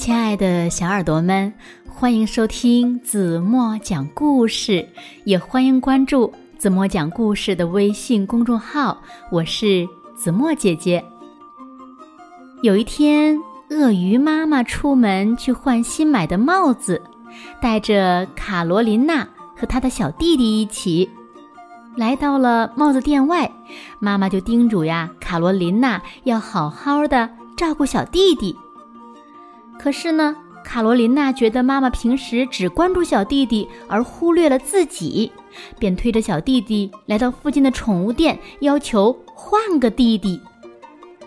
亲爱的小耳朵们，欢迎收听子墨讲故事，也欢迎关注子墨讲故事的微信公众号。我是子墨姐姐。有一天，鳄鱼妈妈出门去换新买的帽子，带着卡罗琳娜和她的小弟弟一起来到了帽子店外。妈妈就叮嘱呀，卡罗琳娜要好好的照顾小弟弟。可是呢，卡罗琳娜觉得妈妈平时只关注小弟弟，而忽略了自己，便推着小弟弟来到附近的宠物店，要求换个弟弟。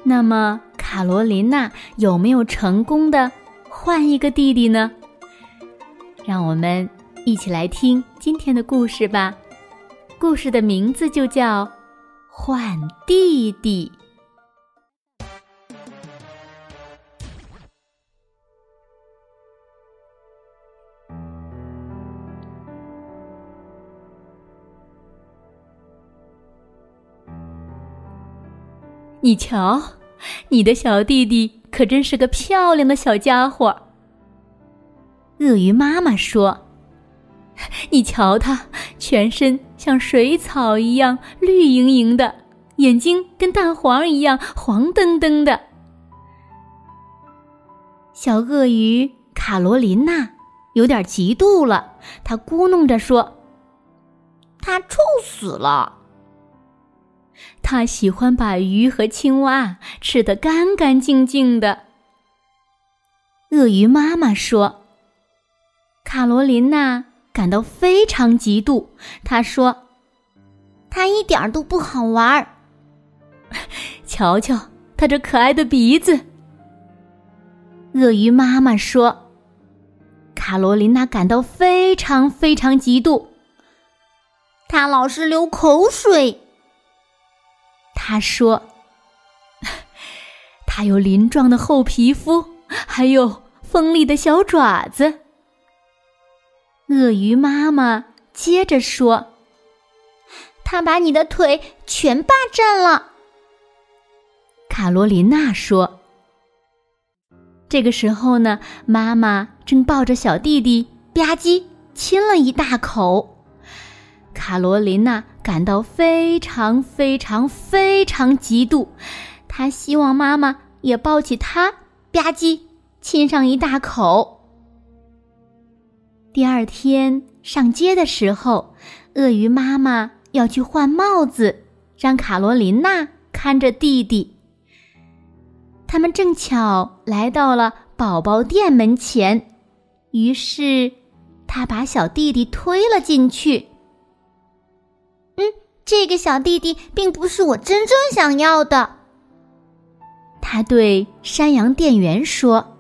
那么，卡罗琳娜有没有成功的换一个弟弟呢？让我们一起来听今天的故事吧。故事的名字就叫《换弟弟》。你瞧，你的小弟弟可真是个漂亮的小家伙。鳄鱼妈妈说：“你瞧他，全身像水草一样绿莹莹的，眼睛跟蛋黄一样黄澄澄的。”小鳄鱼卡罗琳娜有点嫉妒了，她咕哝着说：“他臭死了。”他喜欢把鱼和青蛙吃得干干净净的。鳄鱼妈妈说：“卡罗琳娜感到非常嫉妒。”她说：“他一点都不好玩。瞧瞧他这可爱的鼻子。”鳄鱼妈妈说：“卡罗琳娜感到非常非常嫉妒。他老是流口水。”他说：“ 他有鳞状的厚皮肤，还有锋利的小爪子。”鳄鱼妈妈接着说：“他把你的腿全霸占了。”卡罗琳娜说：“这个时候呢，妈妈正抱着小弟弟吧唧亲了一大口。”卡罗琳娜感到非常非常非常嫉妒，他希望妈妈也抱起他，吧唧亲上一大口。第二天上街的时候，鳄鱼妈妈要去换帽子，让卡罗琳娜看着弟弟。他们正巧来到了宝宝店门前，于是他把小弟弟推了进去。这个小弟弟并不是我真正想要的，他对山羊店员说：“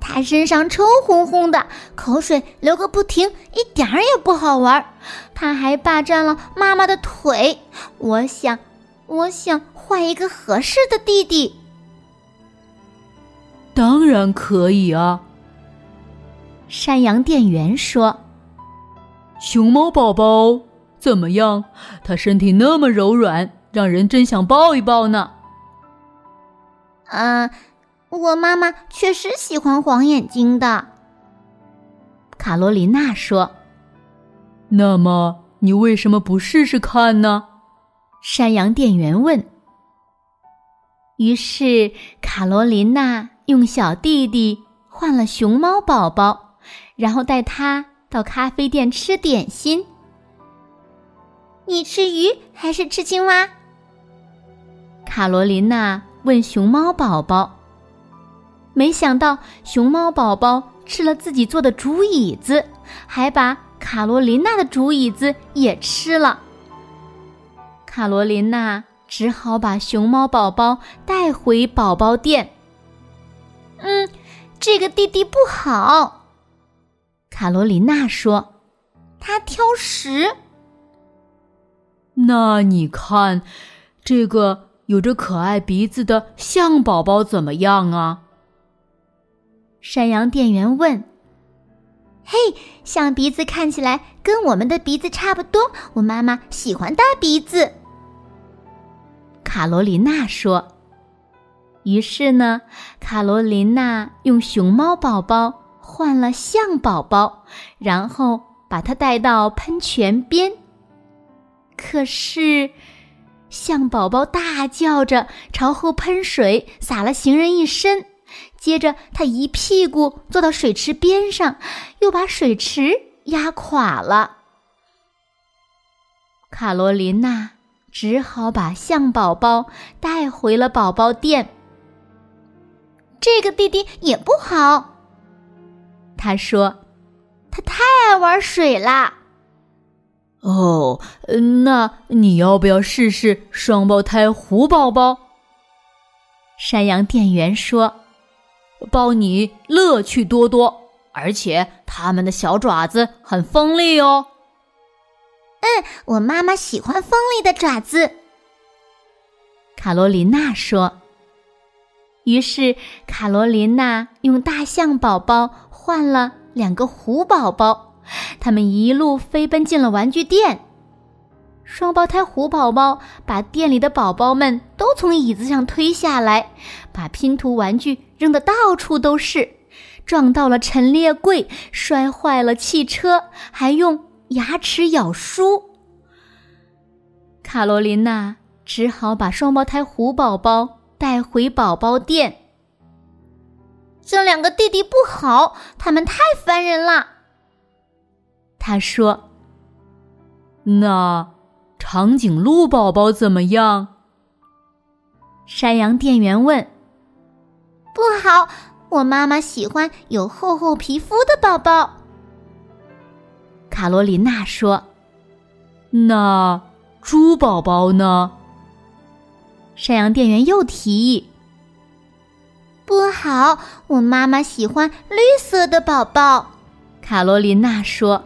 他身上臭烘烘的，口水流个不停，一点儿也不好玩。他还霸占了妈妈的腿。我想，我想换一个合适的弟弟。”当然可以啊，山羊店员说：“熊猫宝宝。”怎么样？他身体那么柔软，让人真想抱一抱呢。啊，我妈妈确实喜欢黄眼睛的。卡罗琳娜说：“那么你为什么不试试看呢？”山羊店员问。于是卡罗琳娜用小弟弟换了熊猫宝宝，然后带他到咖啡店吃点心。你吃鱼还是吃青蛙？卡罗琳娜问熊猫宝宝。没想到熊猫宝宝吃了自己做的竹椅子，还把卡罗琳娜的竹椅子也吃了。卡罗琳娜只好把熊猫宝宝带回宝宝店。嗯，这个弟弟不好，卡罗琳娜说，他挑食。那你看，这个有着可爱鼻子的象宝宝怎么样啊？山羊店员问。嘿，象鼻子看起来跟我们的鼻子差不多，我妈妈喜欢大鼻子。卡罗琳娜说。于是呢，卡罗琳娜用熊猫宝宝换了象宝宝，然后把它带到喷泉边。可是，象宝宝大叫着朝后喷水，洒了行人一身。接着，他一屁股坐到水池边上，又把水池压垮了。卡罗琳娜只好把象宝宝带回了宝宝店。这个弟弟也不好，他说：“他太爱玩水啦。”哦，那你要不要试试双胞胎虎宝宝？山羊店员说：“包你乐趣多多，而且他们的小爪子很锋利哦。”嗯，我妈妈喜欢锋利的爪子。卡罗琳娜说。于是，卡罗琳娜用大象宝宝换了两个虎宝宝，他们一路飞奔进了玩具店。双胞胎虎宝宝把店里的宝宝们都从椅子上推下来，把拼图玩具扔得到处都是，撞到了陈列柜，摔坏了汽车，还用牙齿咬书。卡罗琳娜只好把双胞胎虎宝宝。带回宝宝店。这两个弟弟不好，他们太烦人了。他说：“那长颈鹿宝宝怎么样？”山羊店员问。“不好，我妈妈喜欢有厚厚皮肤的宝宝。”卡罗琳娜说。“那猪宝宝呢？”山羊店员又提议：“不好，我妈妈喜欢绿色的宝宝。”卡罗琳娜说：“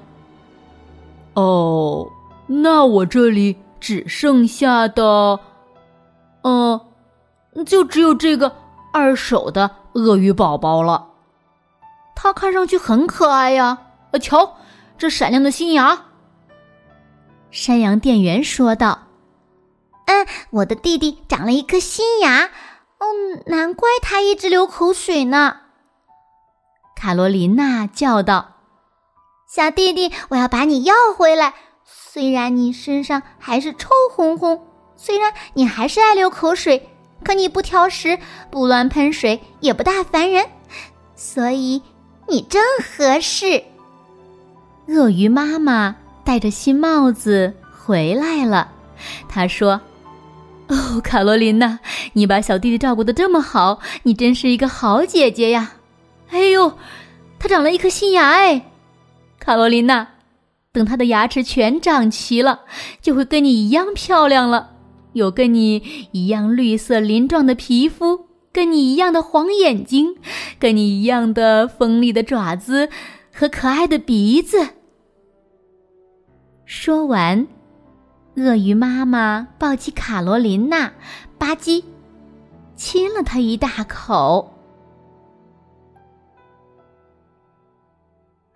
哦，那我这里只剩下的……嗯，就只有这个二手的鳄鱼宝宝了。它看上去很可爱呀！呃瞧，这闪亮的新牙。”山羊店员说道。嗯，我的弟弟长了一颗新牙，哦，难怪他一直流口水呢。卡罗琳娜叫道：“小弟弟，我要把你要回来。虽然你身上还是臭烘烘，虽然你还是爱流口水，可你不挑食，不乱喷水，也不大烦人，所以你正合适。”鳄鱼妈妈戴着新帽子回来了，她说。哦，卡罗琳娜，你把小弟弟照顾的这么好，你真是一个好姐姐呀！哎呦，他长了一颗新牙哎，卡罗琳娜，等他的牙齿全长齐了，就会跟你一样漂亮了，有跟你一样绿色鳞状的皮肤，跟你一样的黄眼睛，跟你一样的锋利的爪子和可爱的鼻子。说完。鳄鱼妈妈抱起卡罗琳娜，吧唧，亲了她一大口。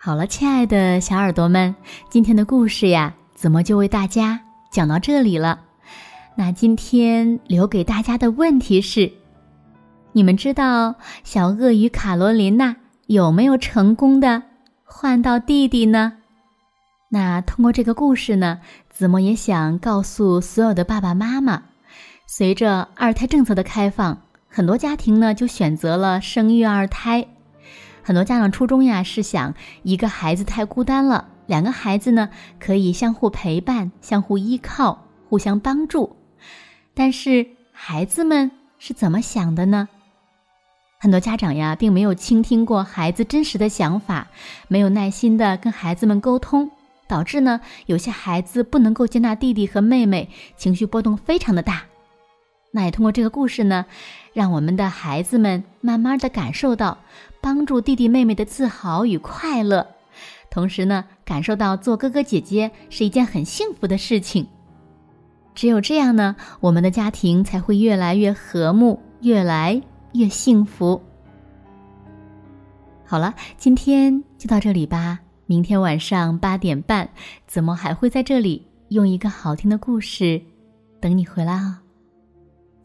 好了，亲爱的小耳朵们，今天的故事呀，子墨就为大家讲到这里了。那今天留给大家的问题是：你们知道小鳄鱼卡罗琳娜有没有成功的换到弟弟呢？那通过这个故事呢？子墨也想告诉所有的爸爸妈妈，随着二胎政策的开放，很多家庭呢就选择了生育二胎。很多家长初衷呀是想，一个孩子太孤单了，两个孩子呢可以相互陪伴、相互依靠、互相帮助。但是孩子们是怎么想的呢？很多家长呀并没有倾听过孩子真实的想法，没有耐心的跟孩子们沟通。导致呢，有些孩子不能够接纳弟弟和妹妹，情绪波动非常的大。那也通过这个故事呢，让我们的孩子们慢慢的感受到帮助弟弟妹妹的自豪与快乐，同时呢，感受到做哥哥姐姐是一件很幸福的事情。只有这样呢，我们的家庭才会越来越和睦，越来越幸福。好了，今天就到这里吧。明天晚上八点半，子墨还会在这里用一个好听的故事等你回来哦。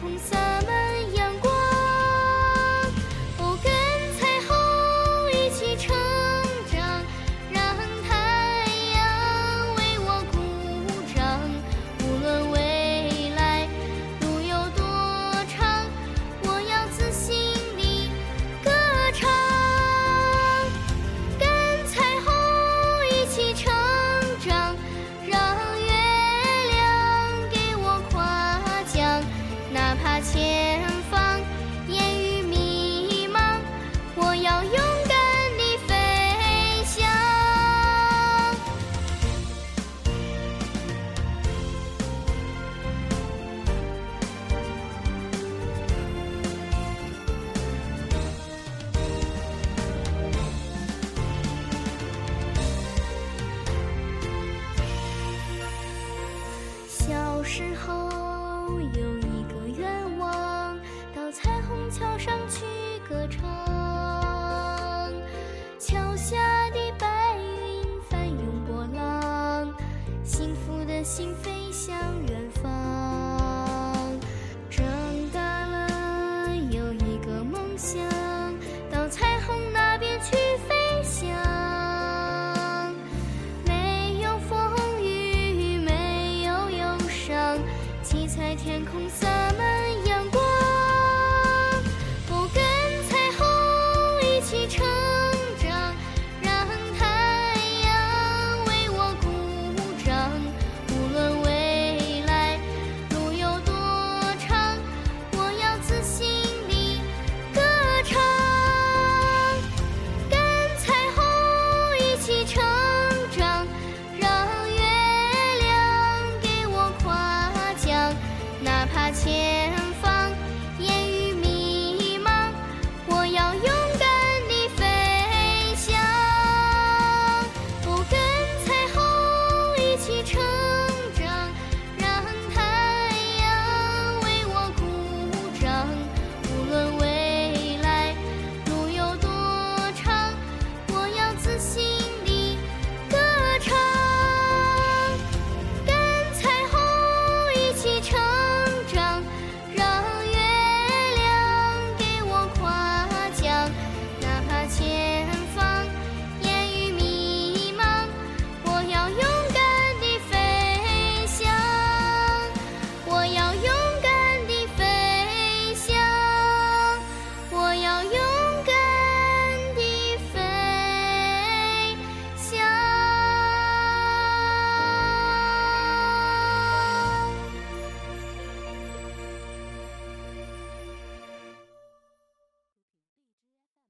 空山